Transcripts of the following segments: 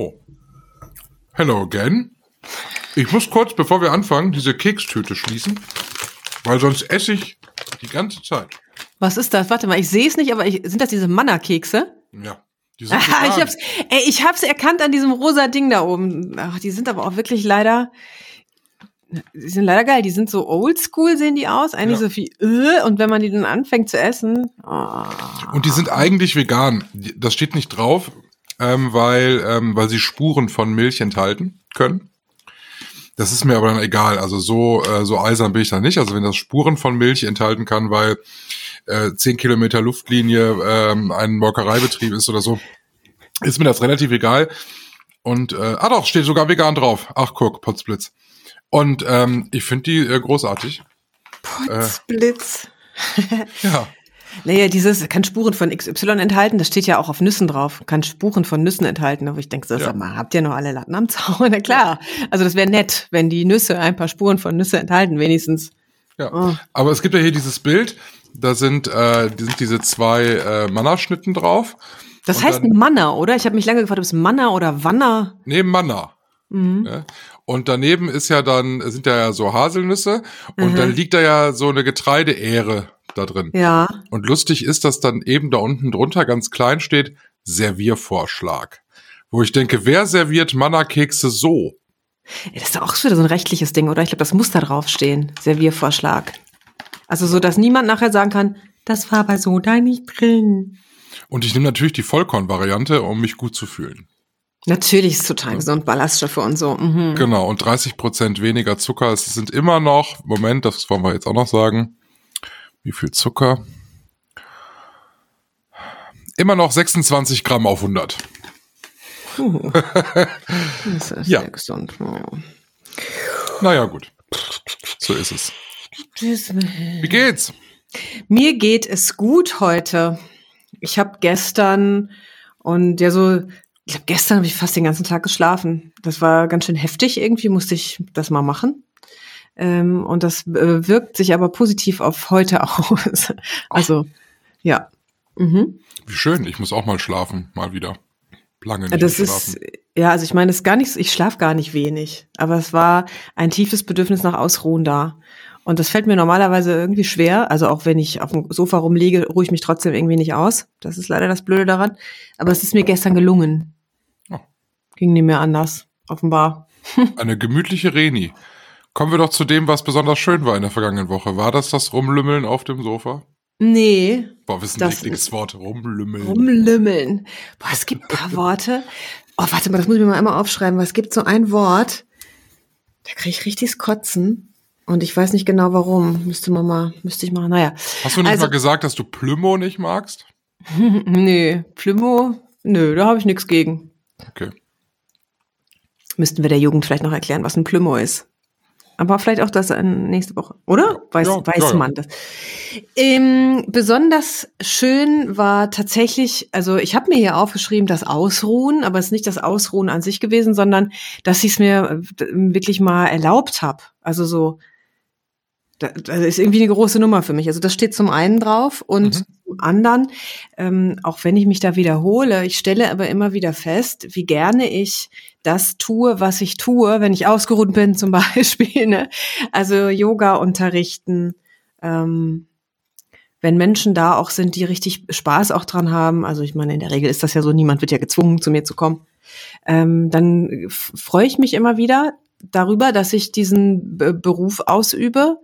Oh. Hello again. Ich muss kurz, bevor wir anfangen, diese Kekstüte schließen, weil sonst esse ich die ganze Zeit. Was ist das? Warte mal, ich sehe es nicht, aber ich, sind das diese Manna-Kekse? Ja. Die Ah, vegan. ich hab's, ey, ich hab's erkannt an diesem rosa Ding da oben. Ach, die sind aber auch wirklich leider, die sind leider geil. Die sind so oldschool, sehen die aus. Eigentlich Ja. so viel, äh, und wenn man die dann anfängt zu essen, oh. Und die sind eigentlich vegan. Das steht nicht drauf, ähm, weil, ähm, weil sie Spuren von Milch enthalten können. Das ist mir aber dann egal. Also so, äh, so eisern bin ich da nicht. Also wenn das Spuren von Milch enthalten kann, weil äh, 10 Kilometer Luftlinie ähm, ein Molkereibetrieb ist oder so, ist mir das relativ egal. Und äh, ah doch, steht sogar vegan drauf. Ach guck, Potzblitz. Und ähm, ich finde die äh, großartig. Potzblitz. Ja. Naja, dieses kann Spuren von XY enthalten, das steht ja auch auf Nüssen drauf, kann Spuren von Nüssen enthalten, aber ich denke, so, Ja. sag mal, habt ihr noch alle Latten am Zaun? Na klar. Also das wäre nett, wenn die Nüsse ein paar Spuren von Nüsse enthalten, wenigstens. Ja, Oh. aber es gibt ja hier dieses Bild, da sind, äh, die sind diese zwei äh, Mannerschnitten drauf. Das Und heißt dann- Manna, oder? Ich habe mich lange gefragt, ob es Manna oder Wanna. Neben Manna. Mhm. Ja. Und daneben ist ja dann, sind ja so Haselnüsse und Mhm. dann liegt da ja so eine Getreideähre da drin. Ja. Und lustig ist, dass dann eben da unten drunter ganz klein steht, Serviervorschlag. Wo ich denke, wer serviert Manna-Kekse so? Das ist doch auch wieder so ein rechtliches Ding, oder? Ich glaube, das muss da draufstehen. Serviervorschlag. Also so, dass niemand nachher sagen kann, das war bei Soda nicht drin. Und ich nehme natürlich die Vollkorn-Variante, um mich gut zu fühlen. Natürlich ist es total gesund, Ballaststoffe und so. Mhm. Genau, und 30 Prozent weniger Zucker. Es sind immer noch, Moment, das wollen wir jetzt auch noch sagen. Wie viel Zucker? Immer noch 26 Gramm auf 100. Puh. Das ist Ja. sehr gesund. Ja. Naja, gut. So ist es. Wie geht's? Mir geht es gut heute. Ich habe gestern und ja so, ich glaube gestern habe ich fast den ganzen Tag geschlafen. Das war ganz schön heftig. Irgendwie musste ich das mal machen. Ähm, und das äh, wirkt sich aber positiv auf heute aus. Also ja. Mhm. Wie schön, ich muss auch mal schlafen, mal wieder. Lange nicht Das ist, ja, also ich meine, es ist gar nicht, ich schlafe gar nicht wenig, aber es war ein tiefes Bedürfnis nach Ausruhen da. Und das fällt mir normalerweise irgendwie schwer. Also auch wenn ich auf dem Sofa rumliege, ruhe ich mich trotzdem irgendwie nicht aus. Das ist leider das Blöde daran. Aber es ist mir gestern gelungen. Oh. Ging nicht mehr anders, offenbar. Eine gemütliche Reni. Kommen wir doch zu dem, was besonders schön war in der vergangenen Woche. War das das Rumlümmeln auf dem Sofa? Nee, Boah, was ist ein Das- ekliges Wort. Rumlümmeln. rumlümmeln. Boah, es gibt ein paar Worte. Oh, warte mal, das muss ich mir mal einmal aufschreiben, es gibt so ein Wort, da kriege ich richtiges Kotzen. Und ich weiß nicht genau warum. Müsste man mal, müsste ich mal, naja. Hast du nicht Also- mal gesagt, dass du Plümo nicht magst? nö, Plümo, nö, da habe ich nichts gegen. Okay. Müssten wir der Jugend vielleicht noch erklären, was ein Plümo ist. Aber vielleicht auch das äh, nächste Woche, oder? Weiß, Ja, weiß ja, man das. Ähm, besonders schön war tatsächlich, also ich habe mir hier aufgeschrieben, das Ausruhen, aber es ist nicht das Ausruhen an sich gewesen, sondern dass ich es mir äh, wirklich mal erlaubt habe. Also so, das ist irgendwie eine große Nummer für mich. Also das steht zum einen drauf und Mhm. zum anderen, ähm, auch wenn ich mich da wiederhole, ich stelle aber immer wieder fest, wie gerne ich das tue, was ich tue, wenn ich ausgeruht bin zum Beispiel. Ne? Also Yoga unterrichten, ähm, wenn Menschen da auch sind, die richtig Spaß auch dran haben. Also ich meine, in der Regel ist das ja so, niemand wird ja gezwungen, zu mir zu kommen. Ähm, dann f- freue ich mich immer wieder darüber, dass ich diesen B Beruf ausübe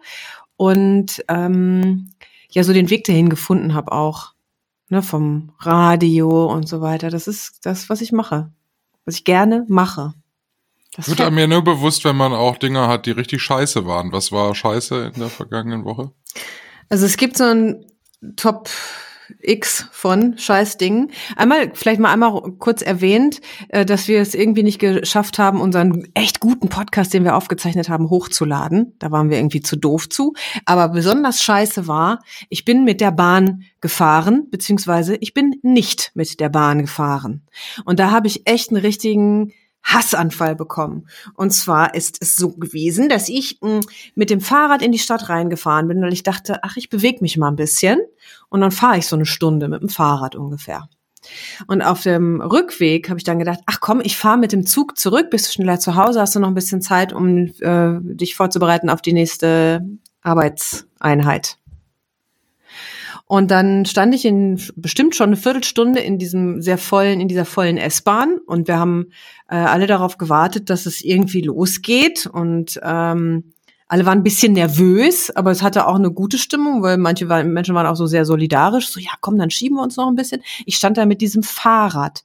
und ähm, ja so den Weg dahin gefunden habe auch. Ne, vom Radio und so weiter. Das ist das, was ich mache. Was ich gerne mache. Das Wird einem ja nur bewusst, wenn man auch Dinge hat, die richtig scheiße waren. Was war scheiße in der vergangenen Woche? Also es gibt so ein Top X von Scheißdingen. Einmal, vielleicht mal einmal kurz erwähnt, äh, dass wir es irgendwie nicht geschafft haben, unseren echt guten Podcast, den wir aufgezeichnet haben, hochzuladen. Da waren wir irgendwie zu doof zu. Aber besonders scheiße war, ich bin mit der Bahn gefahren, beziehungsweise ich bin nicht mit der Bahn gefahren. Und da habe ich echt einen richtigen Hassanfall bekommen. Und zwar ist es so gewesen, dass ich mh, mit dem Fahrrad in die Stadt reingefahren bin, weil ich dachte, ach, ich bewege mich mal ein bisschen und dann fahre ich so eine Stunde mit dem Fahrrad ungefähr. Und auf dem Rückweg habe ich dann gedacht, ach komm, ich fahre mit dem Zug zurück, bist du schneller zu Hause, hast du noch ein bisschen Zeit, um äh, dich vorzubereiten auf die nächste Arbeitseinheit. Und dann stand ich in bestimmt schon eine Viertelstunde in diesem sehr vollen, in dieser vollen S-Bahn und wir haben äh, alle darauf gewartet, dass es irgendwie losgeht und ähm, alle waren ein bisschen nervös, aber es hatte auch eine gute Stimmung, weil manche waren, Menschen waren auch so sehr solidarisch. So, ja, komm, dann schieben wir uns noch ein bisschen. Ich stand da mit diesem Fahrrad.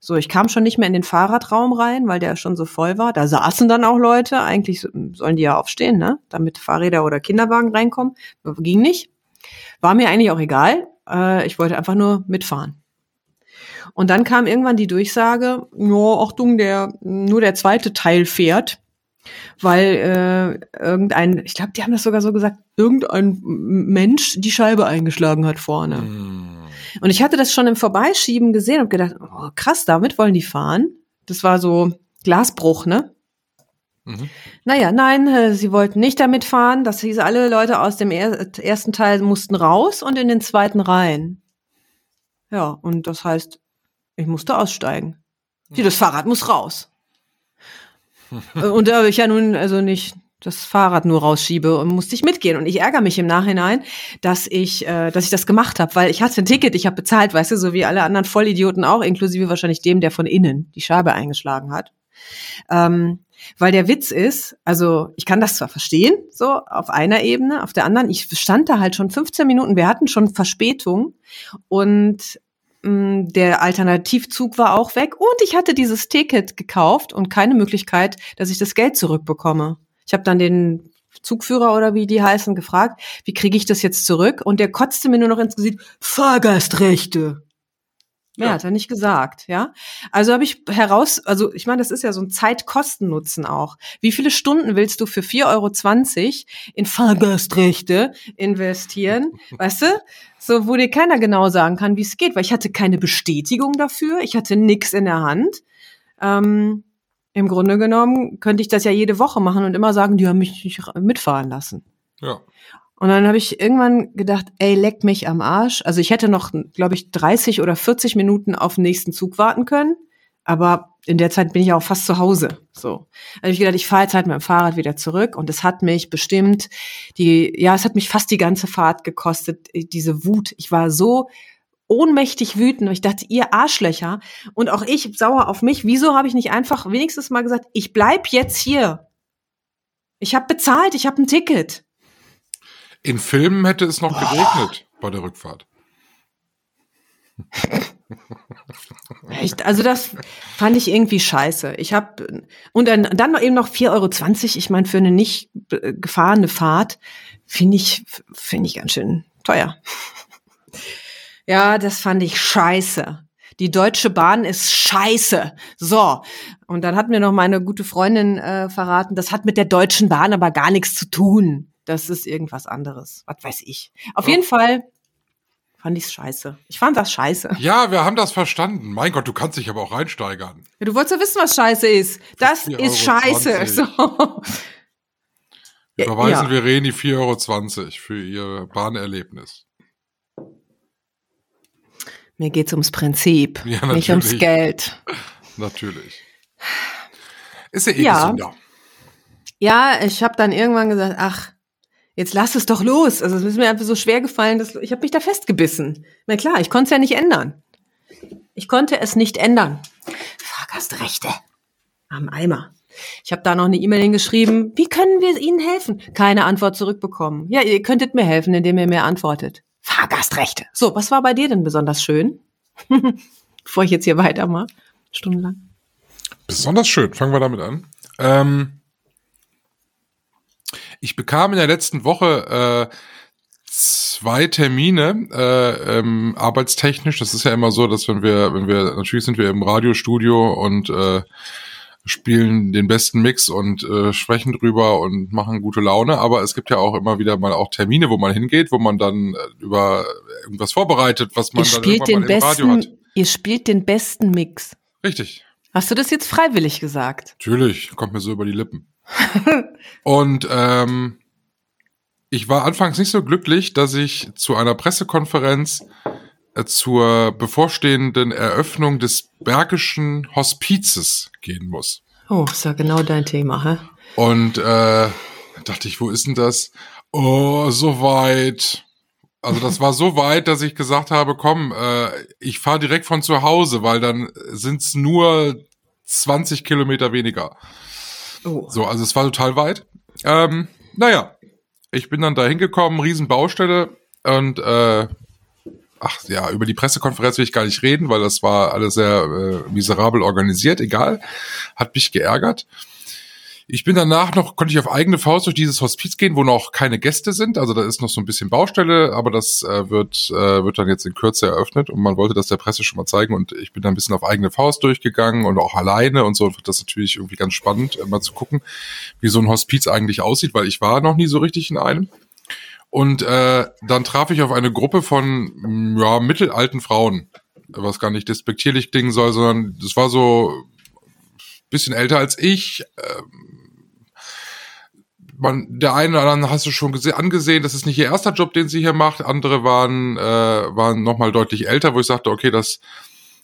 So, ich kam schon nicht mehr in den Fahrradraum rein, weil der schon so voll war. Da saßen dann auch Leute. Eigentlich sollen die ja aufstehen, ne? Damit Fahrräder oder Kinderwagen reinkommen. Ging nicht. War mir eigentlich auch egal. Äh, ich wollte einfach nur mitfahren. Und dann kam irgendwann die Durchsage, no, Achtung, der, nur der zweite Teil fährt weil äh, irgendein, ich glaube, die haben das sogar so gesagt, irgendein Mensch die Scheibe eingeschlagen hat vorne. Mm. Und ich hatte das schon im Vorbeischieben gesehen und gedacht, oh, krass, damit wollen die fahren. Das war so Glasbruch, ne? Mhm. Naja, nein, äh, sie wollten nicht damit fahren. Das hieß, alle Leute aus dem er ersten Teil mussten raus und in den zweiten rein. Ja, und das heißt, ich musste aussteigen. Mhm. Das Fahrrad muss raus. und da ich ja nun also nicht das Fahrrad nur rausschiebe und musste ich mitgehen. Und ich ärgere mich im Nachhinein, dass ich, äh, dass ich das gemacht habe, weil ich hatte ein Ticket, ich habe bezahlt, weißt du, so wie alle anderen Vollidioten auch, inklusive wahrscheinlich dem, der von innen die Scheibe eingeschlagen hat. Ähm, weil der Witz ist, also ich kann das zwar verstehen, so auf einer Ebene, auf der anderen, ich stand da halt schon 15 Minuten, wir hatten schon Verspätung und Mm, der Alternativzug war auch weg und ich hatte dieses Ticket gekauft und keine Möglichkeit, dass ich das Geld zurückbekomme. Ich habe dann den Zugführer oder wie die heißen gefragt, wie kriege ich das jetzt zurück? Und der kotzte mir nur noch ins Gesicht, Fahrgastrechte. Mehr ja. hat er nicht gesagt, ja. Also habe ich heraus, also ich meine, das ist ja so ein Zeitkostennutzen auch. Wie viele Stunden willst du für 4,20 Euro in Fahrgastrechte investieren? weißt du? So, wo dir keiner genau sagen kann, wie es geht, weil ich hatte keine Bestätigung dafür, ich hatte nix in der Hand. Ähm, Im Grunde genommen könnte ich das ja jede Woche machen und immer sagen, die haben mich nicht mitfahren lassen. Ja. Und dann habe ich irgendwann gedacht, ey, leck mich am Arsch. Also ich hätte noch, glaube ich, 30 oder 40 Minuten auf den nächsten Zug warten können. Aber in der Zeit bin ich auch fast zu Hause. So. Also ich gedacht, ich fahre jetzt halt mit dem Fahrrad wieder zurück. Und es hat mich bestimmt die, ja, es hat mich fast die ganze Fahrt gekostet, äh, diese Wut. Ich war so ohnmächtig wütend. Ich dachte, ihr Arschlöcher. Und auch ich sauer auf mich. Wieso habe ich nicht einfach wenigstens mal gesagt, ich bleib jetzt hier. Ich habe bezahlt, ich habe ein Ticket. In Filmen hätte es noch geregnet bei der Rückfahrt. Echt? Also das fand ich irgendwie scheiße. Ich habe und dann, dann noch eben noch 4,20 Euro. Ich meine, für eine nicht gefahrene Fahrt finde ich, finde ich ganz schön teuer. Ja, das fand ich scheiße. Die Deutsche Bahn ist scheiße. So. Und dann hat mir noch meine gute Freundin äh, verraten, das hat mit der Deutschen Bahn aber gar nichts zu tun. Das ist irgendwas anderes. Was weiß ich. Auf ja. jeden Fall fand ich's scheiße. Ich fand das scheiße. Ja, wir haben das verstanden. Mein Gott, du kannst dich aber auch reinsteigern. Ja, du wolltest ja wissen, was scheiße ist. Das ist scheiße. So. Überweisen ja. wir Reni 4,20 Euro für ihr Bahnerlebnis. Mir geht's ums Prinzip, ja, nicht ums Geld. Natürlich. Ist ja eh ja. gesünder. Ja, ich habe dann irgendwann gesagt, ach, jetzt lass es doch los. Also es ist mir einfach so schwer gefallen, dass ich habe mich da festgebissen. Na klar, ich konnte es ja nicht ändern. Ich konnte es nicht ändern. Fahrgastrechte am Eimer. Ich habe da noch eine E-Mail hingeschrieben. Wie können wir Ihnen helfen? Keine Antwort zurückbekommen. Ja, ihr könntet mir helfen, indem ihr mir antwortet. Fahrgastrechte. So, was war bei dir denn besonders schön? Bevor ich jetzt hier weitermache, stundenlang. Besonders schön. Fangen wir damit an. Ähm, ich bekam in der letzten Woche äh, zwei Termine äh, ähm, arbeitstechnisch. Das ist ja immer so, dass wenn wir, wenn wir, natürlich sind wir im Radiostudio und äh, spielen den besten Mix und äh, sprechen drüber und machen gute Laune, aber es gibt ja auch immer wieder mal auch Termine, wo man hingeht, wo man dann äh, über irgendwas vorbereitet, was man ihr dann spielt den besten, Radio hat. Ihr spielt den besten Mix. Richtig. Hast du das jetzt freiwillig gesagt? Natürlich, kommt mir so über die Lippen. Und ähm, ich war anfangs nicht so glücklich, dass ich zu einer Pressekonferenz äh, zur bevorstehenden Eröffnung des Bergischen Hospizes gehen muss. Oh, ist ja genau dein Thema, hä? Und äh, dachte ich, wo ist denn das? Oh, so weit. Also das war so weit, dass ich gesagt habe, komm, äh, ich fahre direkt von zu Hause, weil dann sind's nur 20 Kilometer weniger. Oh. So, also es war total weit. Ähm, naja, ich bin dann da hingekommen, Riesenbaustelle und äh, ach ja, über die Pressekonferenz will ich gar nicht reden, weil das war alles sehr äh, miserabel organisiert, egal. Hat mich geärgert. Ich bin danach noch, konnte ich auf eigene Faust durch dieses Hospiz gehen, wo noch keine Gäste sind. Also da ist noch so ein bisschen Baustelle, aber das äh, wird, äh, wird dann jetzt in Kürze eröffnet und man wollte das der Presse schon mal zeigen und ich bin da ein bisschen auf eigene Faust durchgegangen und auch alleine und so. Und das ist natürlich irgendwie ganz spannend, äh, mal zu gucken, wie so ein Hospiz eigentlich aussieht, weil ich war noch nie so richtig in einem. Und äh, dann traf ich auf eine Gruppe von ja, mittelalten Frauen, was gar nicht despektierlich klingen soll, sondern das war so bisschen älter als ich. Ähm, man, der eine oder andere hast du schon gese- angesehen, das ist nicht ihr erster Job, den sie hier macht. Andere waren, äh, waren nochmal deutlich älter, wo ich sagte, okay, das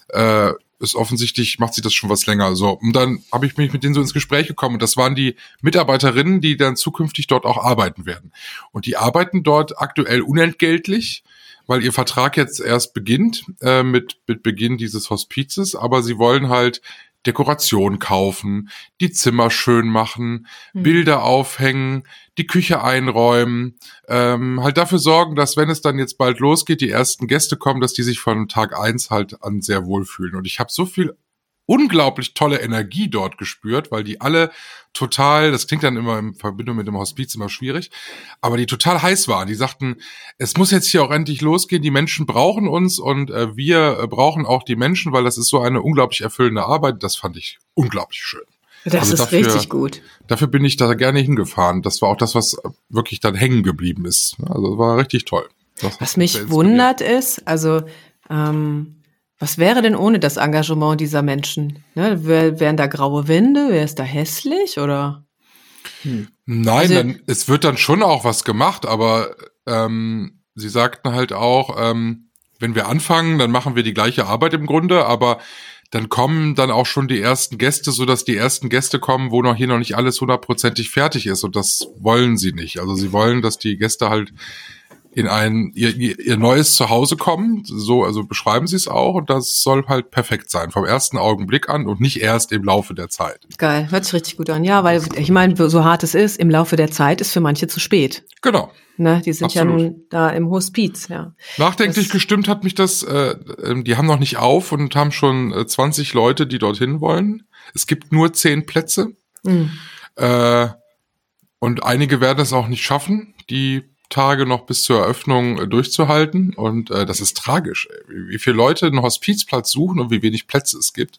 äh, ist offensichtlich, macht sie das schon was länger. So. Und dann habe ich mich mit denen so ins Gespräch gekommen. Und das waren die Mitarbeiterinnen, die dann zukünftig dort auch arbeiten werden. Und die arbeiten dort aktuell unentgeltlich, weil ihr Vertrag jetzt erst beginnt äh, mit, mit Beginn dieses Hospizes, aber sie wollen halt Dekoration kaufen, die Zimmer schön machen, Hm. Bilder aufhängen, die Küche einräumen, ähm, halt dafür sorgen, dass wenn es dann jetzt bald losgeht, die ersten Gäste kommen, dass die sich von Tag eins halt an sehr wohl fühlen. Und ich habe so viel unglaublich tolle Energie dort gespürt, weil die alle total, das klingt dann immer in Verbindung mit dem Hospiz immer schwierig, aber die total heiß waren. Die sagten, es muss jetzt hier auch endlich losgehen, die Menschen brauchen uns und äh, wir äh, brauchen auch die Menschen, weil das ist so eine unglaublich erfüllende Arbeit. Das fand ich unglaublich schön. Das Also ist dafür- richtig gut. Dafür bin ich da gerne hingefahren. Das war auch das, was wirklich dann hängen geblieben ist. Also war richtig toll. Das Was mich wundert ist, also ähm, was wäre denn ohne das Engagement dieser Menschen? Ne, wär, wären da graue Wände? Wäre es da hässlich oder? Nein, Also- dann, es wird dann schon auch was gemacht, aber ähm, sie sagten halt auch, ähm, wenn wir anfangen, dann machen wir die gleiche Arbeit im Grunde, aber dann kommen dann auch schon die ersten Gäste, so dass die ersten Gäste kommen, wo noch hier noch nicht alles hundertprozentig fertig ist und das wollen sie nicht. Also sie wollen, dass die Gäste halt in ein ihr, ihr, neues Zuhause kommen, so also beschreiben sie es auch und das soll halt perfekt sein vom ersten Augenblick an und nicht erst im Laufe der Zeit. Geil, hört sich richtig gut an. Ja, weil ich meine, so hart es ist, im Laufe der Zeit ist für manche zu spät. Genau. Ne, die sind ja Absolut. nun da im Hospiz, ja. Nachdenklich Das- gestimmt hat mich das, äh, ähm, die haben noch nicht auf und haben schon äh, 20 Leute, die dorthin wollen. Es gibt nur 10 Plätze Mhm. äh, und einige werden es auch nicht schaffen, die Tage noch bis zur Eröffnung äh, durchzuhalten und äh, das ist tragisch, ey. wie viele Leute einen Hospizplatz suchen und wie wenig Plätze es gibt.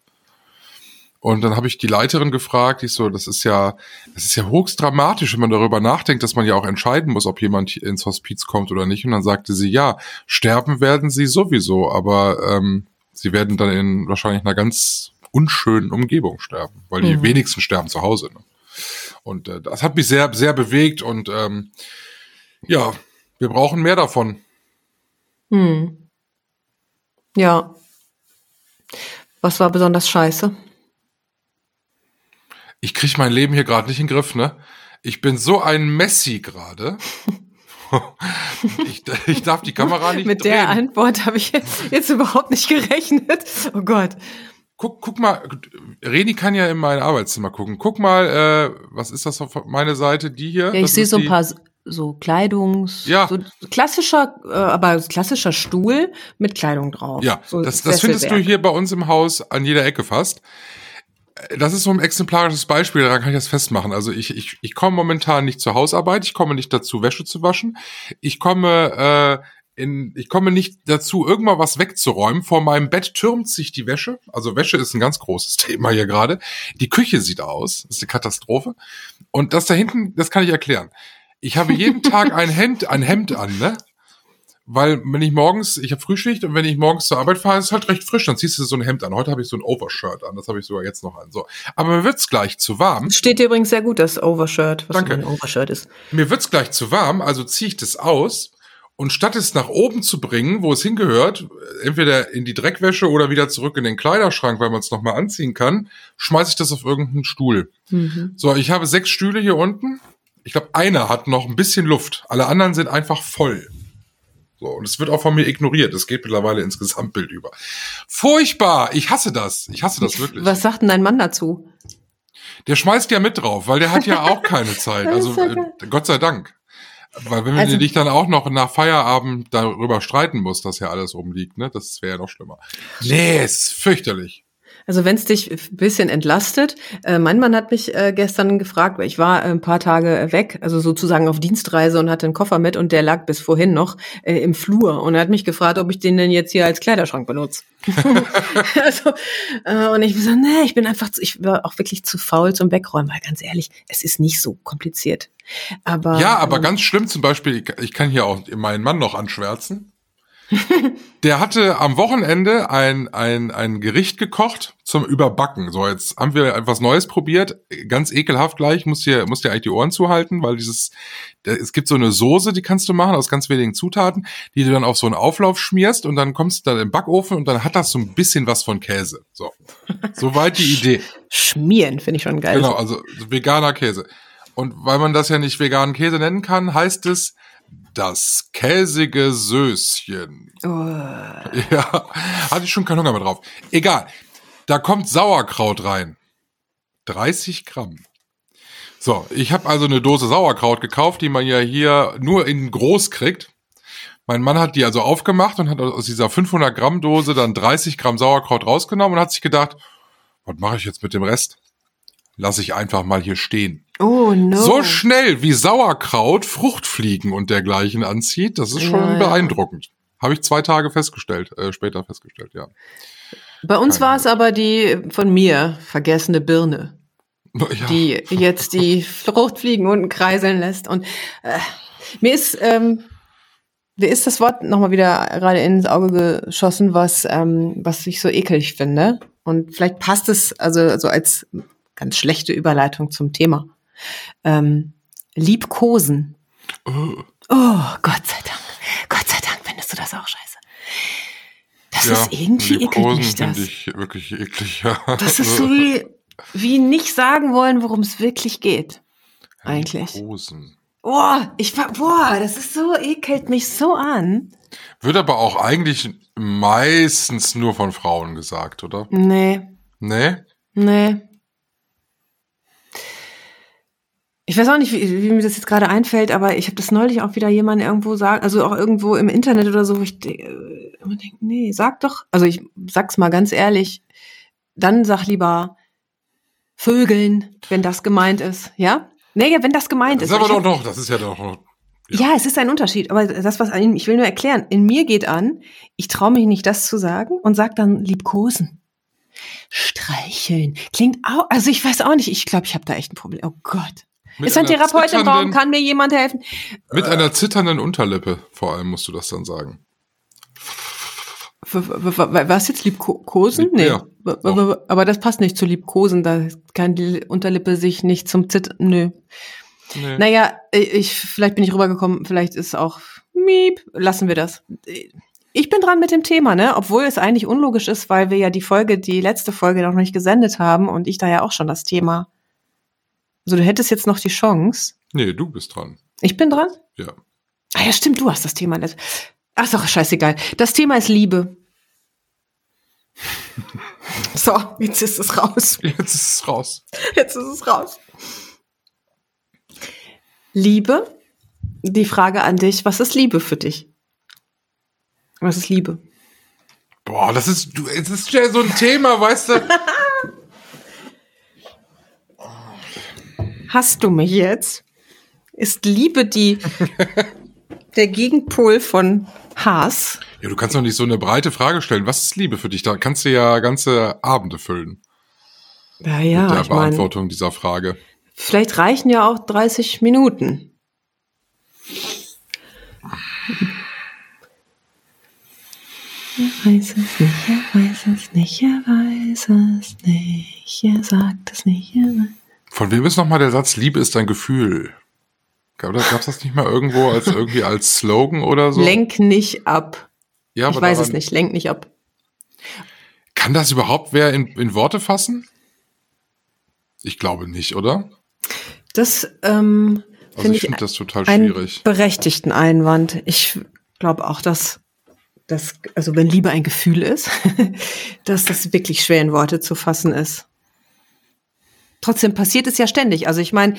Und dann habe ich die Leiterin gefragt, ich so, das ist ja, das ist ja höchst dramatisch, wenn man darüber nachdenkt, dass man ja auch entscheiden muss, ob jemand ins Hospiz kommt oder nicht. Und dann sagte sie, ja, sterben werden sie sowieso, aber ähm, sie werden dann in wahrscheinlich einer ganz unschönen Umgebung sterben, weil die Mhm. wenigsten sterben zu Hause. Ne? Und äh, das hat mich sehr, sehr bewegt und ähm, ja, wir brauchen mehr davon. Hm. Ja. Was war besonders scheiße? Ich krieg mein Leben hier gerade nicht in den Griff, ne? Ich bin so ein Messi gerade. ich, ich darf die Kamera nicht Mit drehen. der Antwort habe ich jetzt, jetzt überhaupt nicht gerechnet. Oh Gott. Guck, guck mal, Reni kann ja in mein Arbeitszimmer gucken. Guck mal, äh, was ist das auf meine Seite, die hier? Ja, ich sehe so ein paar so Kleidungs, Ja. so klassischer, äh, aber klassischer Stuhl mit Kleidung drauf. Ja, so das, das findest du hier bei uns im Haus an jeder Ecke fast. Äh, Das ist so ein exemplarisches Beispiel, daran kann ich das festmachen. Also ich, ich, ich komme momentan nicht zur Hausarbeit, ich komme nicht dazu, Wäsche zu waschen. Ich komme, äh, in, ich komme nicht dazu, irgendwann was wegzuräumen. Vor meinem Bett türmt sich die Wäsche. Also Wäsche ist ein ganz großes Thema hier gerade. Die Küche sieht aus. Das ist eine Katastrophe. Und das da hinten, das kann ich erklären. Ich habe jeden Tag ein Hemd, ein Hemd an, ne? Weil wenn ich morgens, ich habe Frühschicht und wenn ich morgens zur Arbeit fahre, ist es halt recht frisch, dann ziehst du so ein Hemd an. Heute habe ich so ein Overshirt an, das habe ich sogar jetzt noch an. So, aber mir wird's gleich zu warm. Steht dir übrigens sehr gut, das Overshirt, was Danke. ein Overshirt ist. Mir wird's gleich zu warm, also ziehe ich das aus Und statt es nach oben zu bringen, wo es hingehört, entweder in die Dreckwäsche oder wieder zurück in den Kleiderschrank, weil man es nochmal anziehen kann, schmeiße ich das auf irgendeinen Stuhl. Mhm. So, ich habe sechs Stühle hier unten. Ich glaube, einer hat noch ein bisschen Luft. Alle anderen sind einfach voll. So, und es wird auch von mir ignoriert. Es geht mittlerweile ins Gesamtbild über. Furchtbar! Ich hasse das. Ich hasse das wirklich. Was sagt denn dein Mann dazu? Der schmeißt ja mit drauf, weil der hat ja auch keine Zeit. Also so äh. Gott sei Dank. Weil wenn Also- du dich dann auch noch nach Feierabend darüber streiten musst, dass ja alles rumliegt, ne, das wäre ja noch schlimmer. Nee, es ist fürchterlich. Also wenn es dich ein bisschen entlastet, äh, mein Mann hat mich äh, gestern gefragt, weil ich war äh, ein paar Tage weg, also sozusagen auf Dienstreise und hatte einen Koffer mit und der lag bis vorhin noch äh, im Flur und er hat mich gefragt, ob ich den denn jetzt hier als Kleiderschrank benutze. also, äh, und ich so, nee, ich bin einfach, zu, ich war auch wirklich zu faul zum Wegräumen, weil ganz ehrlich, es ist nicht so kompliziert. Aber Ja, aber ähm, ganz schlimm zum Beispiel, ich kann hier auch meinen Mann noch anschwärzen. Der hatte am Wochenende ein, ein, ein Gericht gekocht zum Überbacken. So, jetzt haben wir etwas Neues probiert. Ganz ekelhaft gleich. Muss dir, muss dir eigentlich die Ohren zuhalten, weil dieses, es gibt so eine Soße, die kannst du machen aus ganz wenigen Zutaten, die du dann auf so einen Auflauf schmierst und dann kommst du dann im Backofen und dann hat das so ein bisschen was von Käse. So. Soweit die Idee. schmieren finde ich schon geil. Genau, also veganer Käse. Und weil man das ja nicht veganen Käse nennen kann, heißt es das käsige Söschen. Oh. Ja, hatte ich schon keinen Hunger mehr drauf. Egal. Da kommt Sauerkraut rein. 30 Gramm. So, ich habe also eine Dose Sauerkraut gekauft, die man ja hier nur in groß kriegt. Mein Mann hat die also aufgemacht und hat aus dieser 500 Gramm Dose dann 30 Gramm Sauerkraut rausgenommen und hat sich gedacht, was mache ich jetzt mit dem Rest? Lass ich einfach mal hier stehen. Oh no. So schnell wie Sauerkraut Fruchtfliegen und dergleichen anzieht, das ist schon Ja, ja. beeindruckend. Habe ich zwei Tage festgestellt, äh, später festgestellt, ja. Bei uns war es aber die von mir vergessene Birne. ja. die jetzt die Fruchtfliegen unten kreiseln lässt. Und äh, mir ist ähm, mir ist das Wort nochmal wieder gerade ins Auge geschossen, was ähm, was ich so ekelig finde. Und vielleicht passt es also so als ganz schlechte Überleitung zum Thema. Ähm, Liebkosen. Oh, Oh, Gott sei Dank. Gott sei Dank findest du das auch scheiße. Das ja, ist irgendwie eklig Liebkosen mich das. finde ich wirklich eklig, ja. Das ist so wie, wie nicht sagen wollen, worum es wirklich geht. Eigentlich. Liebkosen. Oh, ich boah, das ist so, ekelt mich so an. Wird aber auch eigentlich meistens nur von Frauen gesagt, oder? Nee, Nee? nee. Ich weiß auch nicht, wie, wie mir das jetzt gerade einfällt, aber ich habe das neulich auch wieder jemand irgendwo sagen, also auch irgendwo im Internet oder so, wo ich immer denke, nee, sag doch, also ich sag's mal ganz ehrlich, dann sag lieber Vögeln, wenn das gemeint ist, ja? Nee, ja, wenn das gemeint Das ist. ist aber doch hab- noch, das ist ja doch noch. Ja, es ist ein Unterschied, aber das, was an- ich will nur erklären, in mir geht an, ich traue mich nicht, das zu sagen und sag dann liebkosen. Streicheln. Klingt auch, also ich weiß auch nicht, ich glaube, ich habe da echt ein Problem. Oh Gott. Mit ist ein Therapeut im Raum, kann mir jemand helfen? Mit einer zitternden Unterlippe, vor allem musst du das dann sagen. Was jetzt Liebkosen? Nee. Ja, Aber das passt nicht zu Liebkosen, da kann die Unterlippe sich nicht zum Zittern. Nö. Nee. Naja, ich, vielleicht bin ich rübergekommen, vielleicht ist auch Miep, lassen wir das. Ich bin dran mit dem Thema, ne? Obwohl es eigentlich unlogisch ist, weil wir ja die Folge, die letzte Folge noch nicht gesendet haben und ich da ja auch schon das Thema. Also du hättest jetzt noch die Chance. Nee, du bist dran. Ich bin dran? Ja. Ah ja, stimmt, du hast das Thema. Ach, doch scheißegal. Das Thema ist Liebe. So, jetzt ist es raus. Jetzt ist es raus. Jetzt ist es raus. Liebe? Die Frage an dich, was ist Liebe für dich? Was ist Liebe? Boah, das ist, du, es ist ja so ein Thema, weißt du? Hast du mich jetzt? Ist Liebe die der Gegenpol von Hass? Ja, du kannst doch nicht so eine breite Frage stellen. Was ist Liebe für dich? Da kannst du ja ganze Abende füllen Ja, mit ja, der ich meine, Beantwortung dieser Frage. vielleicht reichen ja auch 30 Minuten. Er weiß es nicht, er weiß es nicht, er weiß es nicht, er sagt es nicht, er weiß Von wem ist nochmal der Satz, Liebe ist ein Gefühl? Gab es das nicht mal irgendwo als irgendwie als Slogan oder so? Lenk nicht ab. Ja, ich weiß es nicht, lenk nicht ab. Kann das überhaupt wer in, in Worte fassen? Ich glaube nicht, oder? Das ähm, Also finde ich ich finde das total einen schwierig. berechtigten Einwand. Ich glaube auch, dass dass, also wenn Liebe ein Gefühl ist, dass das wirklich schwer in Worte zu fassen ist. Trotzdem passiert es ja ständig. Also ich meine,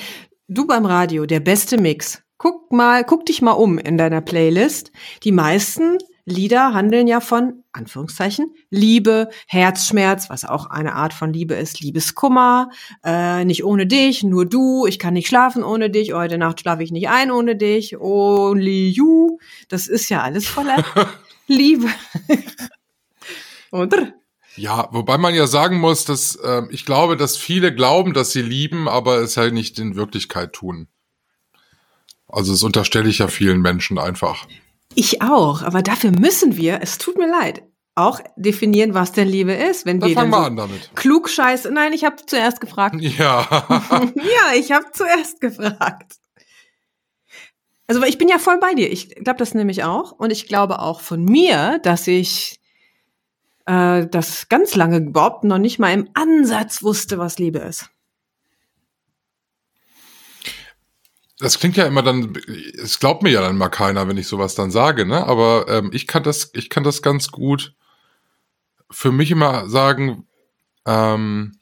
du beim Radio, der beste Mix. Guck mal, guck dich mal um in deiner Playlist. Die meisten Lieder handeln ja von Anführungszeichen Liebe, Herzschmerz, was auch eine Art von Liebe ist, Liebeskummer, äh, nicht ohne dich, nur du, ich kann nicht schlafen ohne dich, heute Nacht schlafe ich nicht ein ohne dich, only you. Das ist ja alles voller Liebe. Oder? Ja, wobei man ja sagen muss, dass ähm, ich glaube, dass viele glauben, dass sie lieben, aber es halt nicht in Wirklichkeit tun. Also das unterstelle ich ja vielen Menschen einfach. Ich auch, aber dafür müssen wir, es tut mir leid, auch definieren, was denn Liebe ist. Wenn Dann wir fangen wir dann an so damit. klug scheiße. Nein, ich habe zuerst gefragt. Ja. ja, ich habe zuerst gefragt. Also ich bin ja voll bei dir. Ich glaube das nämlich auch. Und ich glaube auch von mir, dass ich äh, das ganz lange überhaupt noch nicht mal im Ansatz wusste, was Liebe ist. Das klingt ja immer dann, es glaubt mir ja dann mal keiner, wenn ich sowas dann sage, ne? Aber ähm, ich kann das, ich kann das ganz gut für mich immer sagen, ähm,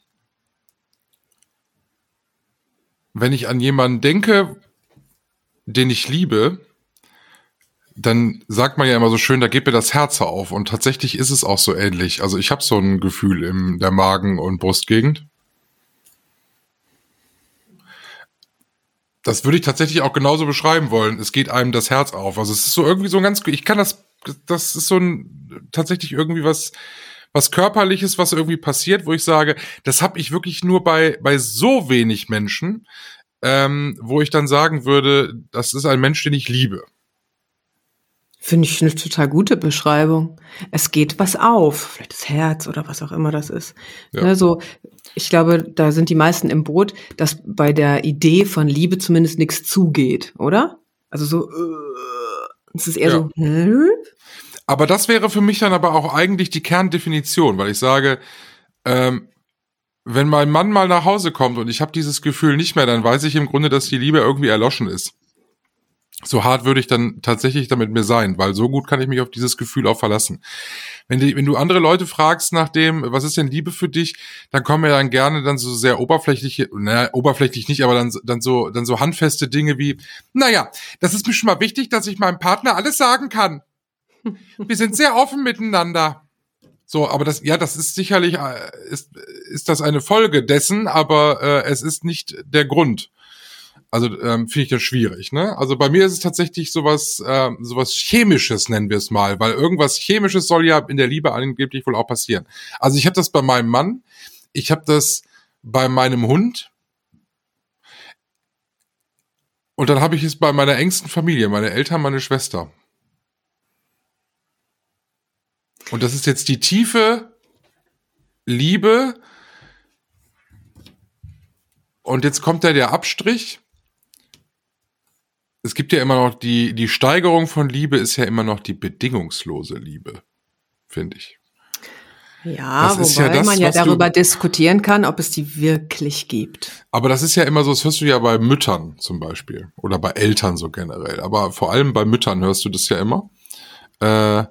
wenn ich an jemanden denke, den ich liebe, dann sagt man ja immer so schön, da geht mir das Herz auf. Und tatsächlich ist es auch so ähnlich. Also ich habe so ein Gefühl in der Magen- und Brustgegend. Das würde ich tatsächlich auch genauso beschreiben wollen. Es geht einem das Herz auf. Also es ist so irgendwie so ein ganz, ich kann das, das ist so ein tatsächlich irgendwie was, was körperliches, was irgendwie passiert, wo ich sage, das habe ich wirklich nur bei bei so wenig Menschen, ähm, wo ich dann sagen würde, das ist ein Mensch, den ich liebe. Finde ich eine total gute Beschreibung. Es geht was auf, vielleicht das Herz oder was auch immer das ist. Ja. Ne, so, ich glaube, da sind die meisten im Boot, dass bei der Idee von Liebe zumindest nichts zugeht, oder? Also so, äh, es ist eher Ja. so, hm? Aber das wäre für mich dann aber auch eigentlich die Kerndefinition, weil ich sage, ähm, wenn mein Mann mal nach Hause kommt und ich habe dieses Gefühl nicht mehr, dann weiß ich im Grunde, dass die Liebe irgendwie erloschen ist. So hart würde ich dann tatsächlich damit mir sein, weil so gut kann ich mich auf dieses Gefühl auch verlassen. Wenn, die, wenn du andere Leute fragst nach dem, was ist denn Liebe für dich, dann kommen ja dann gerne dann so sehr oberflächliche, naja, oberflächlich nicht, aber dann, dann so, dann so handfeste Dinge wie, naja, das ist mir schon mal wichtig, dass ich meinem Partner alles sagen kann. Wir sind sehr offen miteinander. So, aber das, ja, das ist sicherlich, äh, ist, ist das eine Folge dessen, aber äh, es ist nicht der Grund. Also ähm, finde ich das schwierig, ne? Also bei mir ist es tatsächlich sowas, äh, sowas Chemisches, nennen wir es mal, weil irgendwas Chemisches soll ja in der Liebe angeblich wohl auch passieren. Also ich habe das bei meinem Mann, ich habe das bei meinem Hund und dann habe ich es bei meiner engsten Familie, meine Eltern, meine Schwester. Und das ist jetzt die tiefe Liebe. Und jetzt kommt da der Abstrich. Es gibt ja immer noch die, die Steigerung von Liebe ist ja immer noch die bedingungslose Liebe, finde ich. Ja, Das wobei ist ja das, man ja was du- darüber diskutieren kann, ob es die wirklich gibt. Aber das ist ja immer so, das hörst du ja bei Müttern zum Beispiel oder bei Eltern so generell. Aber vor allem bei Müttern hörst du das ja immer, äh,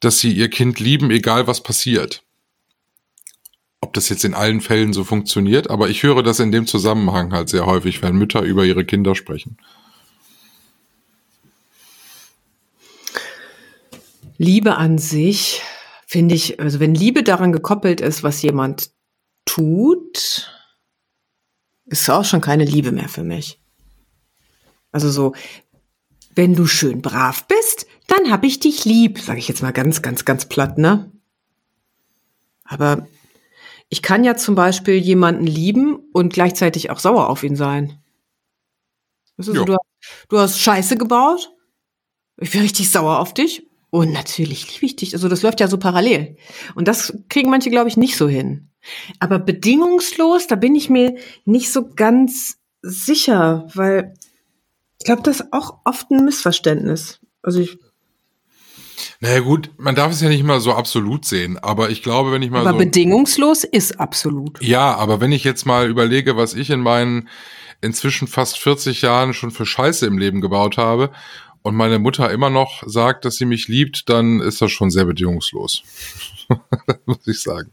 dass sie ihr Kind lieben, egal was passiert. Ob das jetzt in allen Fällen so funktioniert, aber ich höre das in dem Zusammenhang halt sehr häufig, wenn Mütter über ihre Kinder sprechen. Liebe an sich finde ich, also wenn Liebe daran gekoppelt ist, was jemand tut, ist auch schon keine Liebe mehr für mich. Also so, wenn du schön brav bist, dann hab ich dich lieb, sage ich jetzt mal ganz, ganz, ganz platt, ne? Aber ich kann ja zum Beispiel jemanden lieben und gleichzeitig auch sauer auf ihn sein. Weißt du, so, du, du hast Scheiße gebaut, ich bin richtig sauer auf dich und natürlich liebe ich dich. Also das läuft ja so parallel. Und das kriegen manche, glaube ich, nicht so hin. Aber bedingungslos, da bin ich mir nicht so ganz sicher, weil Ich glaube, das ist auch oft ein Missverständnis. Also ich Naja gut, man darf es ja nicht mal so absolut sehen, aber ich glaube, wenn ich mal aber so... bedingungslos ist absolut. Ja, aber wenn ich jetzt mal überlege, was ich in meinen inzwischen fast 40 Jahren schon für Scheiße im Leben gebaut habe und meine Mutter immer noch sagt, dass sie mich liebt, dann ist das schon sehr bedingungslos. Muss ich sagen.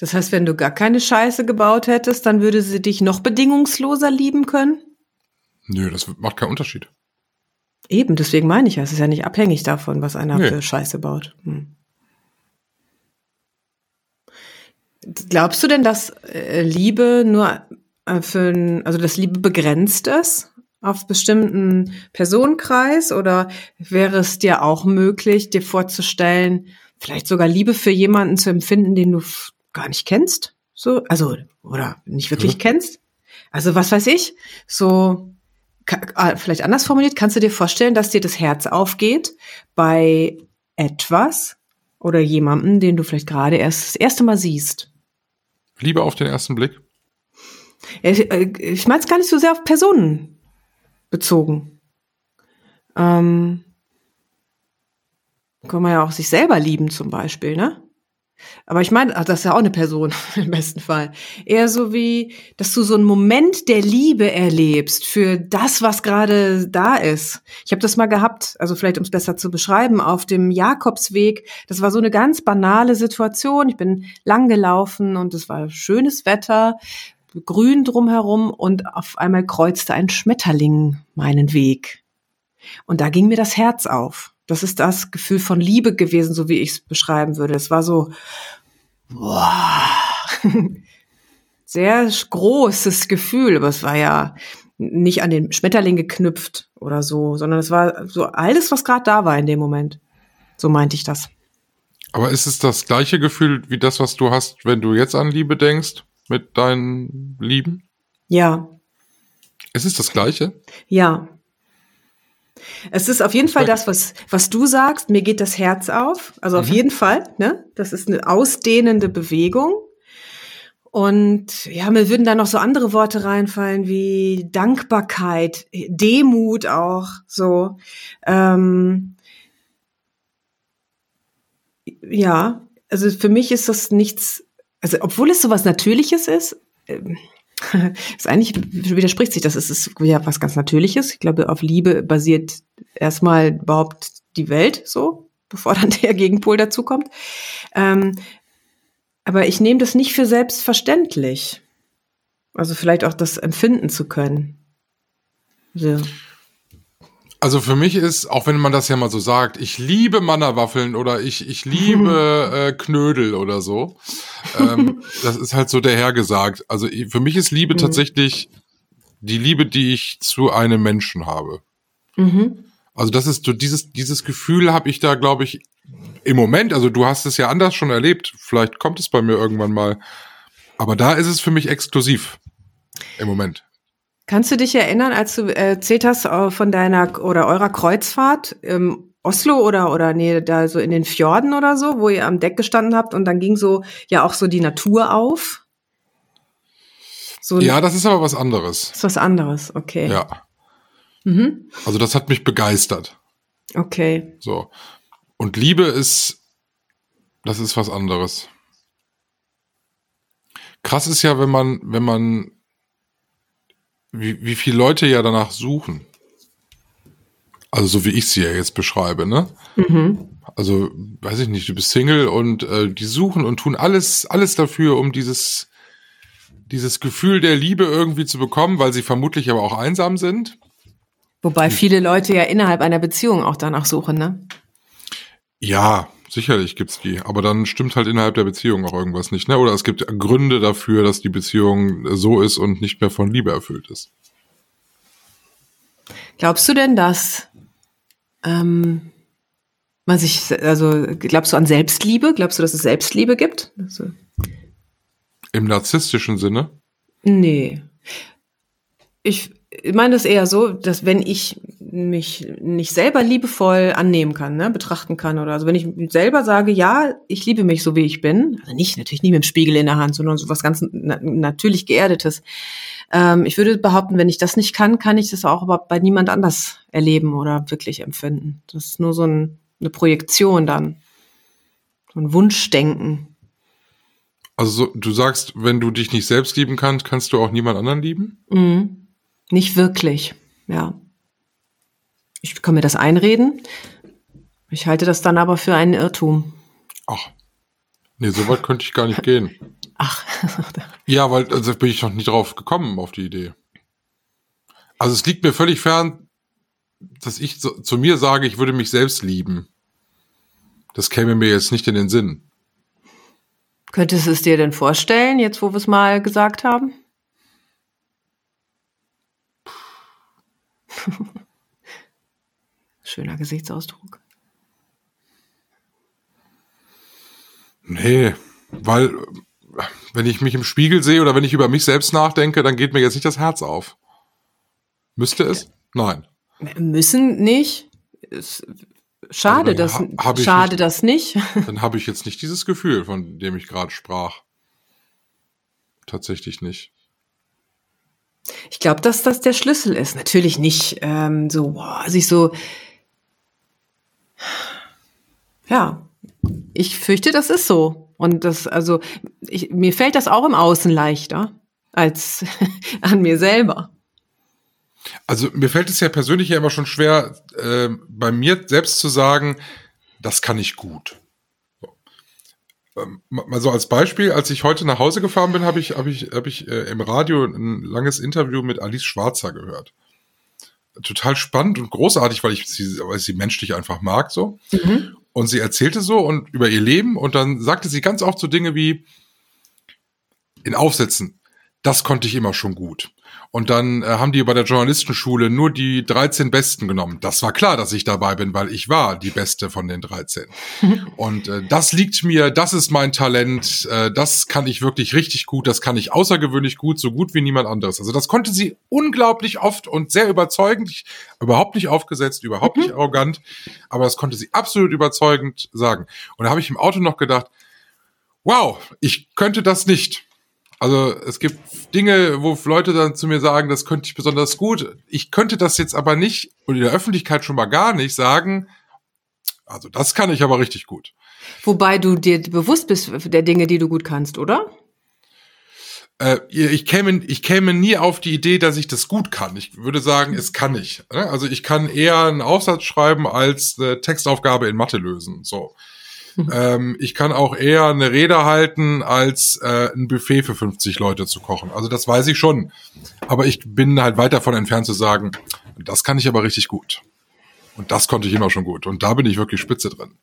Das heißt, wenn du gar keine Scheiße gebaut hättest, dann würde sie dich noch bedingungsloser lieben können? Nö, das macht keinen Unterschied. Eben, deswegen meine ich ja, es ist ja nicht abhängig davon, was einer Nee. für Scheiße baut. Hm. Glaubst du denn, dass äh, Liebe nur äh, für also dass Liebe begrenzt ist auf bestimmten Personenkreis oder wäre es dir auch möglich, dir vorzustellen, vielleicht sogar Liebe für jemanden zu empfinden, den du gar nicht kennst? So, also, oder nicht wirklich Mhm. kennst? Also, was weiß ich? So, ah, vielleicht anders formuliert, kannst du dir vorstellen, dass dir das Herz aufgeht bei etwas oder jemandem, den du vielleicht gerade erst das erste Mal siehst? Liebe auf den ersten Blick. Ich, äh, ich meine es gar nicht so sehr auf Personen bezogen. Ähm, kann man ja auch sich selber lieben zum Beispiel, ne? Aber ich meine, das ist ja auch eine Person im besten Fall. Eher so wie, dass du so einen Moment der Liebe erlebst für das, was gerade da ist. Ich habe das mal gehabt, also vielleicht um es besser zu beschreiben, auf dem Jakobsweg. Das war so eine ganz banale Situation. Ich bin lang gelaufen und es war schönes Wetter, grün drumherum und auf einmal kreuzte ein Schmetterling meinen Weg. Und da ging mir das Herz auf. Das ist das Gefühl von Liebe gewesen, so wie ich es beschreiben würde. Es war so, boah, sehr großes Gefühl, aber es war ja nicht an den Schmetterling geknüpft oder so, sondern es war so alles, was gerade da war in dem Moment. So meinte ich das. Aber ist es das gleiche Gefühl wie das, was du hast, wenn du jetzt an Liebe denkst mit deinen Lieben? Ja, Ist es das gleiche? ja. Es ist auf jeden Fall das, was, was du sagst. Mir geht das Herz auf. Also auf Mhm. jeden Fall. Ne? Das ist eine ausdehnende Bewegung. Und ja, mir würden da noch so andere Worte reinfallen wie Dankbarkeit, Demut auch so. Ähm, ja, also für mich ist das nichts, also obwohl es sowas Natürliches ist, ähm, ist eigentlich widerspricht sich das. Es ist ja was ganz Natürliches. Ich glaube, auf Liebe basiert erstmal überhaupt die Welt so, bevor dann der Gegenpol dazukommt. Ähm, aber ich nehme das nicht für selbstverständlich. Also vielleicht auch das empfinden zu können. So. Also für mich ist, auch wenn man das ja mal so sagt, ich liebe Mannerwaffeln oder ich, ich liebe äh, Knödel oder so. Ähm, das ist halt so dahergesagt. Also für mich ist Liebe Mhm. tatsächlich die Liebe, die ich zu einem Menschen habe. Mhm. Also das ist so dieses, dieses Gefühl habe ich da, glaube ich, im Moment, also du hast es ja anders schon erlebt, vielleicht kommt es bei mir irgendwann mal. Aber da ist es für mich exklusiv. Im Moment. Kannst du dich erinnern, als du erzählt hast äh, von deiner oder eurer Kreuzfahrt im Oslo oder oder nee, da so in den Fjorden oder so, wo ihr am Deck gestanden habt und dann ging so ja auch so die Natur auf? So Ja, das ist aber was anderes. ist was anderes, okay. Ja. Mhm. Also das hat mich begeistert. Okay. So. Und Liebe ist, das ist was anderes. Krass ist ja, wenn man, wenn man, wie, wie viele Leute ja danach suchen. Also so wie ich sie ja jetzt beschreibe, ne? Mhm. Also, weiß ich nicht, du bist Single und äh, die suchen und tun alles, alles dafür, um dieses, dieses Gefühl der Liebe irgendwie zu bekommen, weil sie vermutlich aber auch einsam sind. Wobei viele Leute ja innerhalb einer Beziehung auch danach suchen, ne? Ja, sicherlich gibt's die, aber dann stimmt halt innerhalb der Beziehung auch irgendwas nicht, ne? Oder es gibt Gründe dafür, dass die Beziehung so ist und nicht mehr von Liebe erfüllt ist. Glaubst du denn, dass ähm, man sich, also glaubst du an Selbstliebe? Glaubst du, dass es Selbstliebe gibt? Also, Im narzisstischen Sinne? nee. Ich meine das eher so, dass wenn ich mich nicht selber liebevoll annehmen kann, ne, betrachten kann oder also wenn ich selber sage, ja, ich liebe mich so wie ich bin, also nicht natürlich nicht mit dem Spiegel in der Hand, sondern so was ganz na natürlich geerdetes. Ähm, ich würde behaupten, wenn ich das nicht kann, kann ich das auch aber bei niemand anders erleben oder wirklich empfinden. Das ist nur so ein, eine Projektion dann, so ein Wunschdenken. Also so, du sagst, wenn du dich nicht selbst lieben kannst, kannst du auch niemand anderen lieben? Mhm. Nicht wirklich, ja. Ich kann mir das einreden. Ich halte das dann aber für einen Irrtum. Ach, nee, so weit könnte ich gar nicht gehen. Ach. ja, weil also bin ich noch nie drauf gekommen auf die Idee. Also es liegt mir völlig fern, dass ich zu, zu mir sage, ich würde mich selbst lieben. Das käme mir jetzt nicht in den Sinn. Könntest du es dir denn vorstellen, jetzt wo wir es mal gesagt haben? Schöner Gesichtsausdruck. Nee, weil wenn ich mich im Spiegel sehe oder wenn ich über mich selbst nachdenke, dann geht mir jetzt nicht das Herz auf. Müsste es? Nein. Müssen nicht. Schade, also, das, schade nicht, das nicht. Dann habe ich jetzt nicht dieses Gefühl, von dem ich gerade sprach. Tatsächlich nicht. Ich glaube, dass das der Schlüssel ist. Natürlich nicht ähm, so, boah, sich so ja, ich fürchte, das ist so. Und das, also, ich, mir fällt das auch im Außen leichter als an mir selber. Also mir fällt es ja persönlich ja immer schon schwer, äh, bei mir selbst zu sagen, das kann ich gut. Ähm, mal so als Beispiel, als ich heute nach Hause gefahren bin, habe ich, hab ich, hab ich äh, im Radio ein langes Interview mit Alice Schwarzer gehört total spannend und großartig, weil ich sie, weil ich sie menschlich einfach mag so. Mhm. Und sie erzählte so und über ihr Leben und dann sagte sie ganz oft so Dinge wie in Aufsätzen, das konnte ich immer schon gut. Und dann äh, haben die bei der Journalistenschule nur die 13 Besten genommen. Das war klar, dass ich dabei bin, weil ich war die Beste von den 13. Und äh, das liegt mir, das ist mein Talent, äh, das kann ich wirklich richtig gut, das kann ich außergewöhnlich gut, so gut wie niemand anderes. Also das konnte sie unglaublich oft und sehr überzeugend, überhaupt nicht aufgesetzt, überhaupt nicht mhm. arrogant, aber das konnte sie absolut überzeugend sagen. Und da habe ich im Auto noch gedacht, wow, ich könnte das nicht. Also es gibt Dinge, wo Leute dann zu mir sagen, das könnte ich besonders gut. Ich könnte das jetzt aber nicht und in der Öffentlichkeit schon mal gar nicht sagen. Also das kann ich aber richtig gut. Wobei du dir bewusst bist der Dinge, die du gut kannst, oder? Äh, ich käme, ich käme nie auf die Idee, dass ich das gut kann. Ich würde sagen, es kann ich. Ne? Also ich kann eher einen Aufsatz schreiben als eine Textaufgabe in Mathe lösen. So. ähm, ich kann auch eher eine Rede halten, als äh, ein Buffet für 50 Leute zu kochen. Also das weiß ich schon. Aber ich bin halt weit davon entfernt zu sagen, das kann ich aber richtig gut. Und das konnte ich immer schon gut. Und da bin ich wirklich spitze drin.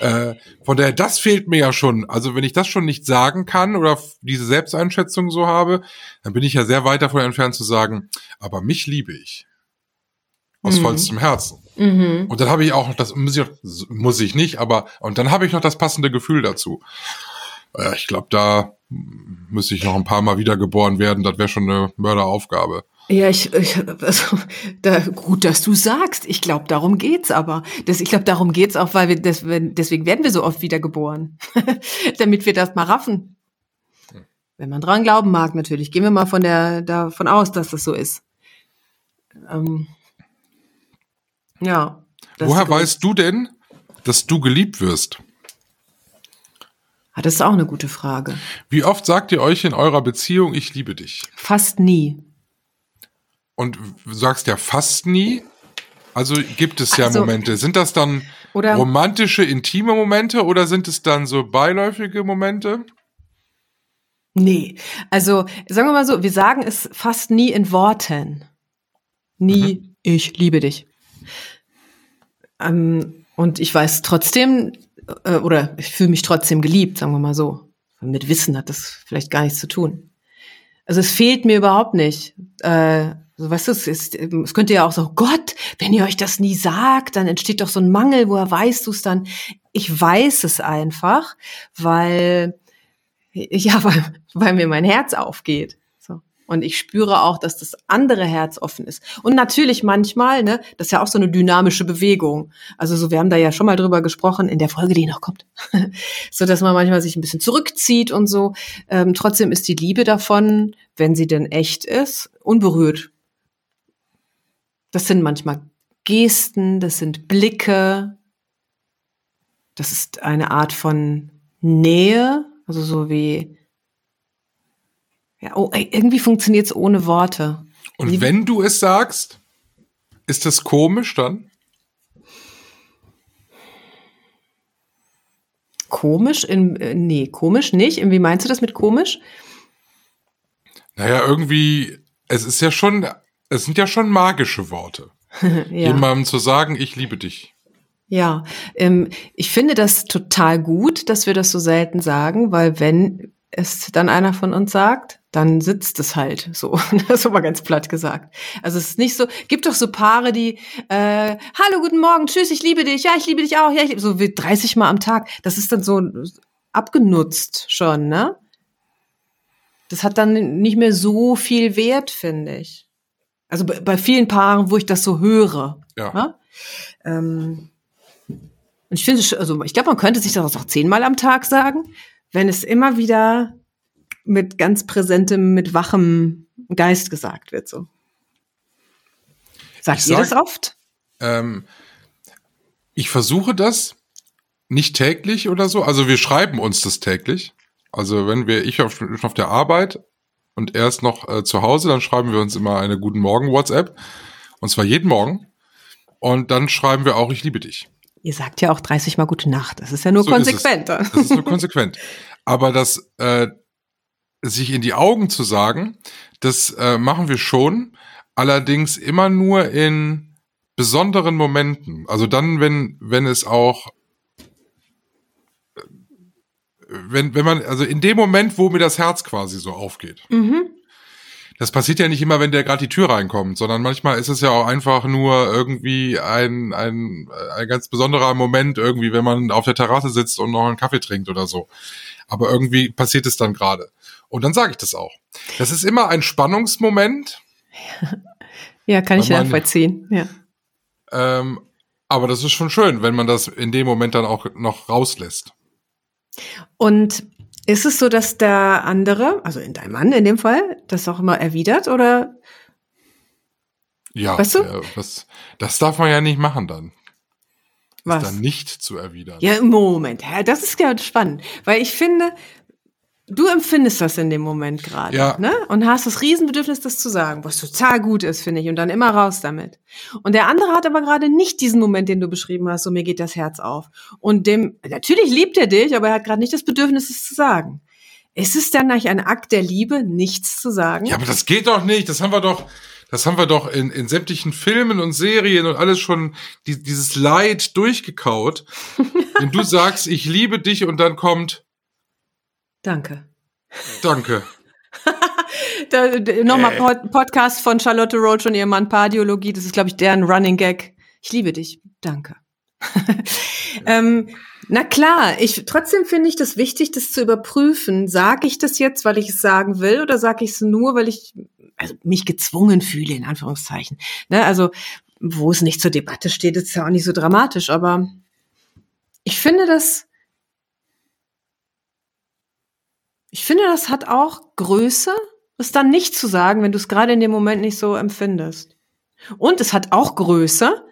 Äh, von daher, das fehlt mir ja schon. Also wenn ich das schon nicht sagen kann oder diese Selbsteinschätzung so habe, dann bin ich ja sehr weit davon entfernt zu sagen, aber mich liebe ich. Aus mhm. vollstem Herzen. Mhm. Und dann habe ich auch, das muss ich, muss ich nicht, aber, und dann habe ich noch das passende Gefühl dazu. Äh, ich glaube, da müsste ich noch ein paar Mal wiedergeboren werden. Das wäre schon eine Mörderaufgabe. Ja, ich, ich also, da, gut, dass du sagst. Ich glaube, darum geht's aber. Das, ich glaube, darum geht's auch, weil wir das, deswegen werden wir so oft wiedergeboren, damit wir das mal raffen. Wenn man dran glauben mag, natürlich. Gehen wir mal von der davon aus, dass das so ist. Ähm, ja. Woher weißt du denn, dass du geliebt wirst? Ah, das ist auch eine gute Frage. Wie oft sagt ihr euch in eurer Beziehung, ich liebe dich? Fast nie. Und du sagst ja fast nie. Also gibt es ja also, Momente. Sind das dann romantische, intime Momente oder sind es dann so beiläufige Momente? Nee, also sagen wir mal so, wir sagen es fast nie in Worten. Nie, mhm. ich liebe dich. Ähm, und ich weiß trotzdem, äh, oder ich fühle mich trotzdem geliebt, sagen wir mal so. Mit Wissen hat das vielleicht gar nichts zu tun. Also es fehlt mir überhaupt nicht. Äh, also, weißt du, es, ist, es könnte ja auch so, Gott, wenn ihr euch das nie sagt, dann entsteht doch so ein Mangel, woher weißt du es dann? Ich weiß es einfach, weil, ja, weil, weil mir mein Herz aufgeht. Und ich spüre auch, dass das andere Herz offen ist. Und natürlich manchmal, ne, das ist ja auch so eine dynamische Bewegung. Also so, wir haben da ja schon mal drüber gesprochen in der Folge, die noch kommt, so dass man manchmal sich ein bisschen zurückzieht und so. Ähm, trotzdem ist die Liebe davon, wenn sie denn echt ist, unberührt. Das sind manchmal Gesten, das sind Blicke, das ist eine Art von Nähe, also so wie ja, oh, irgendwie funktioniert es ohne Worte. Und Wie, wenn du es sagst, ist das komisch dann? Komisch? In, äh, nee, komisch nicht. Wie meinst du das mit komisch? Naja, irgendwie, es ist ja schon, es sind ja schon magische Worte. ja. Jemandem zu sagen, ich liebe dich. Ja, ähm, ich finde das total gut, dass wir das so selten sagen, weil wenn es dann einer von uns sagt, dann sitzt es halt so. Das ist aber ganz platt gesagt. Also es ist nicht so, gibt doch so Paare, die, äh, hallo, guten Morgen, tschüss, ich liebe dich, ja, ich liebe dich auch, ja, ich liebe, so wie 30 Mal am Tag. Das ist dann so abgenutzt schon, ne? Das hat dann nicht mehr so viel Wert, finde ich. Also bei, bei, vielen Paaren, wo ich das so höre. Ja. Ne? Ähm, und ich finde, also ich glaube, man könnte sich das auch zehnmal am Tag sagen wenn es immer wieder mit ganz präsentem, mit wachem Geist gesagt wird, so. Sagt ich ihr sag, das oft? Ähm, ich versuche das nicht täglich oder so. Also wir schreiben uns das täglich. Also wenn wir, ich auf, auf der Arbeit und er ist noch äh, zu Hause, dann schreiben wir uns immer eine Guten Morgen WhatsApp. Und zwar jeden Morgen. Und dann schreiben wir auch, ich liebe dich. Ihr sagt ja auch 30 Mal Gute Nacht. Das ist ja nur so konsequent. Ist das ist nur konsequent. Aber das äh, sich in die Augen zu sagen, das äh, machen wir schon. Allerdings immer nur in besonderen Momenten. Also dann, wenn, wenn es auch äh, wenn, wenn man, also in dem Moment, wo mir das Herz quasi so aufgeht. Mhm das passiert ja nicht immer, wenn der gerade die Tür reinkommt, sondern manchmal ist es ja auch einfach nur irgendwie ein, ein, ein ganz besonderer Moment, irgendwie, wenn man auf der Terrasse sitzt und noch einen Kaffee trinkt oder so. Aber irgendwie passiert es dann gerade. Und dann sage ich das auch. Das ist immer ein Spannungsmoment. Ja, kann ich nachvollziehen. Ja. Ähm, aber das ist schon schön, wenn man das in dem Moment dann auch noch rauslässt. Und ist es so, dass der andere, also in deinem Mann in dem Fall, das auch immer erwidert oder? Ja, weißt du? Ja, das, das darf man ja nicht machen dann. Was? dann nicht zu erwidern. Ja, Moment, das ist ja spannend, weil ich finde, Du empfindest das in dem Moment gerade, ja. ne? Und hast das Riesenbedürfnis, das zu sagen, was total gut ist, finde ich, und dann immer raus damit. Und der andere hat aber gerade nicht diesen Moment, den du beschrieben hast, so mir geht das Herz auf. Und dem, natürlich liebt er dich, aber er hat gerade nicht das Bedürfnis, es zu sagen. Ist es dann nicht ein Akt der Liebe, nichts zu sagen? Ja, aber das geht doch nicht. Das haben wir doch, das haben wir doch in, in sämtlichen Filmen und Serien und alles schon die, dieses Leid durchgekaut. Wenn du sagst, ich liebe dich und dann kommt, Danke. Danke. da, Nochmal äh. Podcast von Charlotte Roach und ihrem Mann Pardiologie. Das ist, glaube ich, deren Running Gag. Ich liebe dich. Danke. ähm, na klar, ich trotzdem finde ich das wichtig, das zu überprüfen. Sage ich das jetzt, weil ich es sagen will, oder sage ich es nur, weil ich also mich gezwungen fühle, in Anführungszeichen. Ne, also, wo es nicht zur Debatte steht, ist ja auch nicht so dramatisch, aber ich finde das Ich finde, das hat auch Größe, es dann nicht zu sagen, wenn du es gerade in dem Moment nicht so empfindest. Und es hat auch Größe,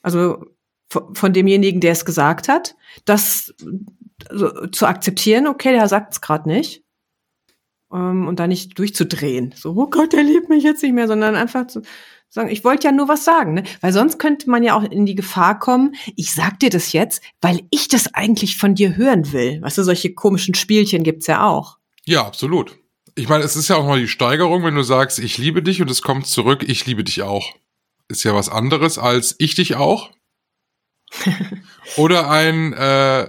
also von demjenigen, der es gesagt hat, das also, zu akzeptieren, okay, der sagt es gerade nicht. Ähm, und da nicht durchzudrehen. So, oh Gott, der liebt mich jetzt nicht mehr, sondern einfach zu sagen, ich wollte ja nur was sagen, ne? Weil sonst könnte man ja auch in die Gefahr kommen, ich sag dir das jetzt, weil ich das eigentlich von dir hören will. Weißt du, solche komischen Spielchen gibt's ja auch. Ja, absolut. Ich meine, es ist ja auch mal die Steigerung, wenn du sagst, ich liebe dich und es kommt zurück, ich liebe dich auch. Ist ja was anderes als ich dich auch. Oder ein äh,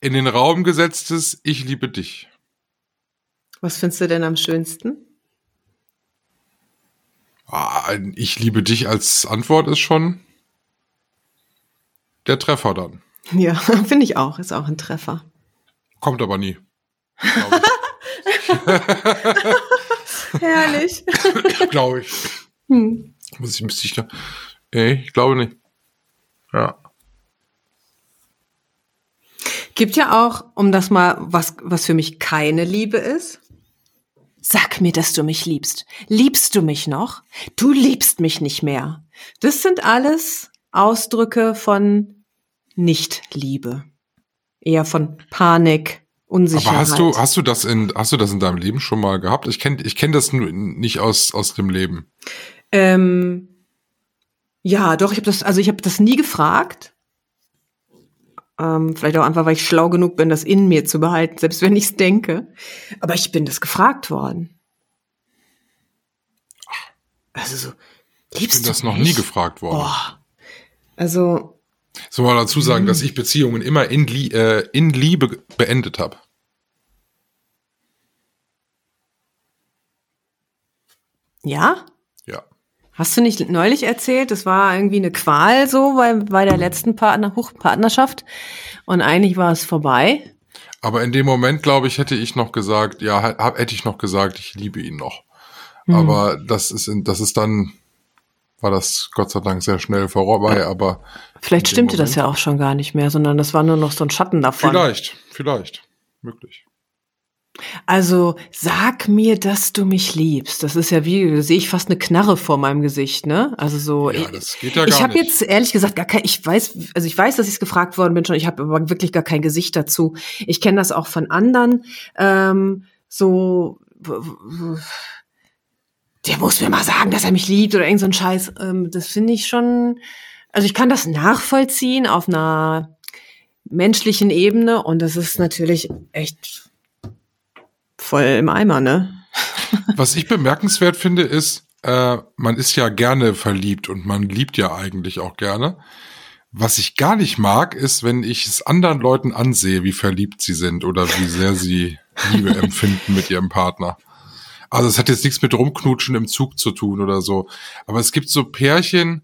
in den Raum gesetztes Ich liebe dich. Was findest du denn am schönsten? Ah, ein Ich liebe dich als Antwort ist schon der Treffer dann. Ja, finde ich auch. Ist auch ein Treffer. Kommt aber nie. Herrlich. glaube ich. Hm. Muss ich, müsste ich. Nee, ich glaube nicht. Ja. Gibt ja auch, um das mal, was, was für mich keine Liebe ist. Sag mir, dass du mich liebst. Liebst du mich noch? Du liebst mich nicht mehr. Das sind alles Ausdrücke von Nicht-Liebe. Eher von Panik, Unsicherheit. Aber hast du, hast du das in, hast du das in deinem Leben schon mal gehabt? Ich kenne, ich kenne das nur nicht aus, aus dem Leben. Ähm, ja, doch, ich habe das, also ich habe das nie gefragt. Ähm, vielleicht auch einfach, weil ich schlau genug bin, das in mir zu behalten, selbst wenn ich es denke. Aber ich bin das gefragt worden. Also so, liebst Ich bin du das noch nie gefragt worden. Boah. Also, Soll man dazu sagen, Mhm. dass ich Beziehungen immer in, äh, in Liebe beendet habe. ja? Ja. Hast du nicht neulich erzählt, das war irgendwie eine Qual so bei, bei der letzten Partner, Partnerschaft und eigentlich war es vorbei? Aber in dem Moment, glaube ich, hätte ich noch gesagt, ja, hab, hätte ich noch gesagt, ich liebe ihn noch. Hm. Aber das ist, das ist dann, war das Gott sei Dank sehr schnell vorbei, aber Vielleicht stimmte das Moment- ja auch schon gar nicht mehr, sondern das war nur noch so ein Schatten davon. vielleicht, vielleicht, möglich. Also sag mir, dass du mich liebst. Das ist ja wie, sehe ich fast eine Knarre vor meinem Gesicht, ne? Also so. Ja, ich- das geht ja ich gar habe nicht. jetzt ehrlich gesagt gar kein, ich weiß, also ich weiß, dass ich es gefragt worden bin schon, ich habe aber wirklich gar kein Gesicht dazu. Ich kenne das auch von anderen, ähm, so, der muss mir mal sagen, dass er mich liebt oder irgend so ein Scheiß. Ähm, das finde ich schon, also ich kann das nachvollziehen auf einer menschlichen Ebene und das ist natürlich echt voll im Eimer, ne? Was ich bemerkenswert finde, ist, äh, man ist ja gerne verliebt und man liebt ja eigentlich auch gerne. Was ich gar nicht mag, ist, wenn ich es anderen Leuten ansehe, wie verliebt sie sind oder wie sehr sie Liebe empfinden mit ihrem Partner. Also es hat jetzt nichts mit Rumknutschen im Zug zu tun oder so. Aber es gibt so Pärchen,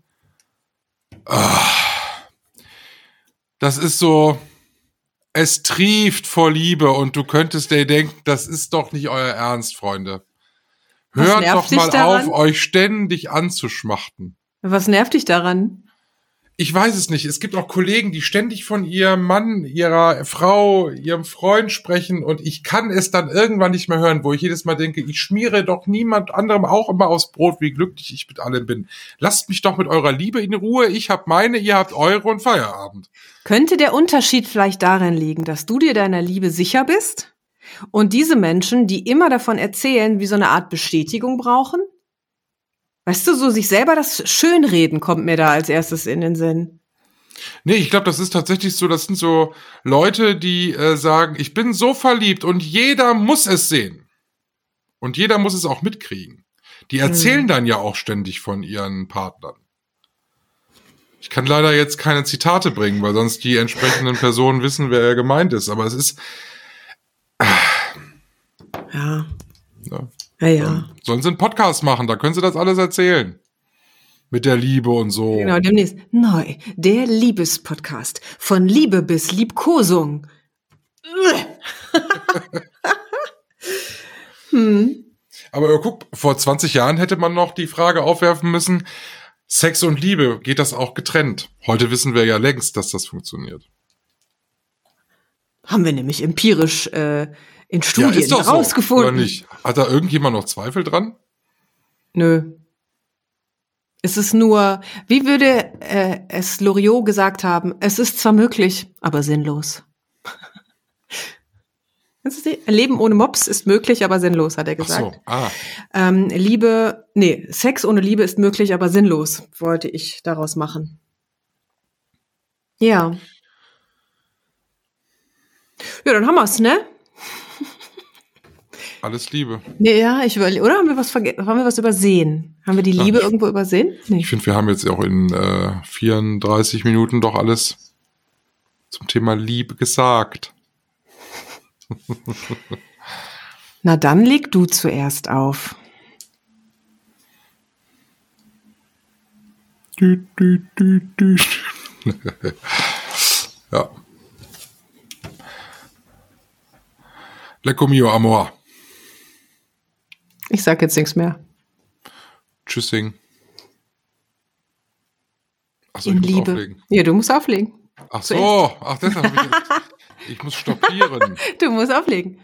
ah, das ist so, es trieft vor Liebe und du könntest dir denken, das ist doch nicht euer Ernst, Freunde. Hört doch mal auf, euch ständig anzuschmachten. Was nervt dich daran? Ich weiß es nicht. Es gibt auch Kollegen, die ständig von ihrem Mann, ihrer Frau, ihrem Freund sprechen und ich kann es dann irgendwann nicht mehr hören, wo ich jedes Mal denke, ich schmiere doch niemand anderem auch immer aufs Brot, wie glücklich ich mit allem bin. Lasst mich doch mit eurer Liebe in Ruhe. Ich hab meine, ihr habt eure und Feierabend. Könnte der Unterschied vielleicht darin liegen, dass du dir deiner Liebe sicher bist und diese Menschen, die immer davon erzählen, wie so eine Art Bestätigung brauchen? Weißt du, so sich selber das Schönreden kommt mir da als erstes in den Sinn. Nee, ich glaube, das ist tatsächlich so, das sind so Leute, die äh, sagen, ich bin so verliebt und jeder muss es sehen. Und jeder muss es auch mitkriegen. Die erzählen dann ja auch ständig von ihren Partnern. Ich kann leider jetzt keine Zitate bringen, weil sonst die entsprechenden Personen wissen, wer gemeint ist. Aber es ist, Ja. ja, Ja, ja. sollen sie einen Podcast machen, da können sie das alles erzählen. Mit der Liebe und so. Genau, demnächst. Neu, der Liebespodcast. Von Liebe bis Liebkosung. hm. Aber guck, vor 20 Jahren hätte man noch die Frage aufwerfen müssen, Sex und Liebe, geht das auch getrennt? Heute wissen wir ja längst, dass das funktioniert. Haben wir nämlich empirisch äh, in Studien ja, ist doch so, rausgefunden. oder nicht? Hat da irgendjemand noch Zweifel dran? Nö. Es ist nur, wie würde äh, es Loriot gesagt haben, es ist zwar möglich, aber sinnlos. Leben ohne Mops ist möglich, aber sinnlos, hat er Ach gesagt. so, ah. Ähm, Liebe, nee, Sex ohne Liebe ist möglich, aber sinnlos, wollte ich daraus machen. Ja. Ja, dann haben wir's, ne? Alles Liebe. Ja, ich überlege, oder haben wir was haben wir was übersehen? Haben wir die Liebe ich- irgendwo übersehen? Nee. Ich finde, wir haben jetzt auch in äh, 34 Minuten doch alles zum Thema Liebe gesagt. Na dann leg du zuerst auf. Dü, dü, dü, dü. ja. Lecco mio amor. Ich sag jetzt nichts mehr. Tschüssing. Achso, ich muss Liebe. auflegen. Ja, du musst auflegen. Ach so, ach deshalb hab ich jetzt, ich muss stoppieren. Du musst auflegen.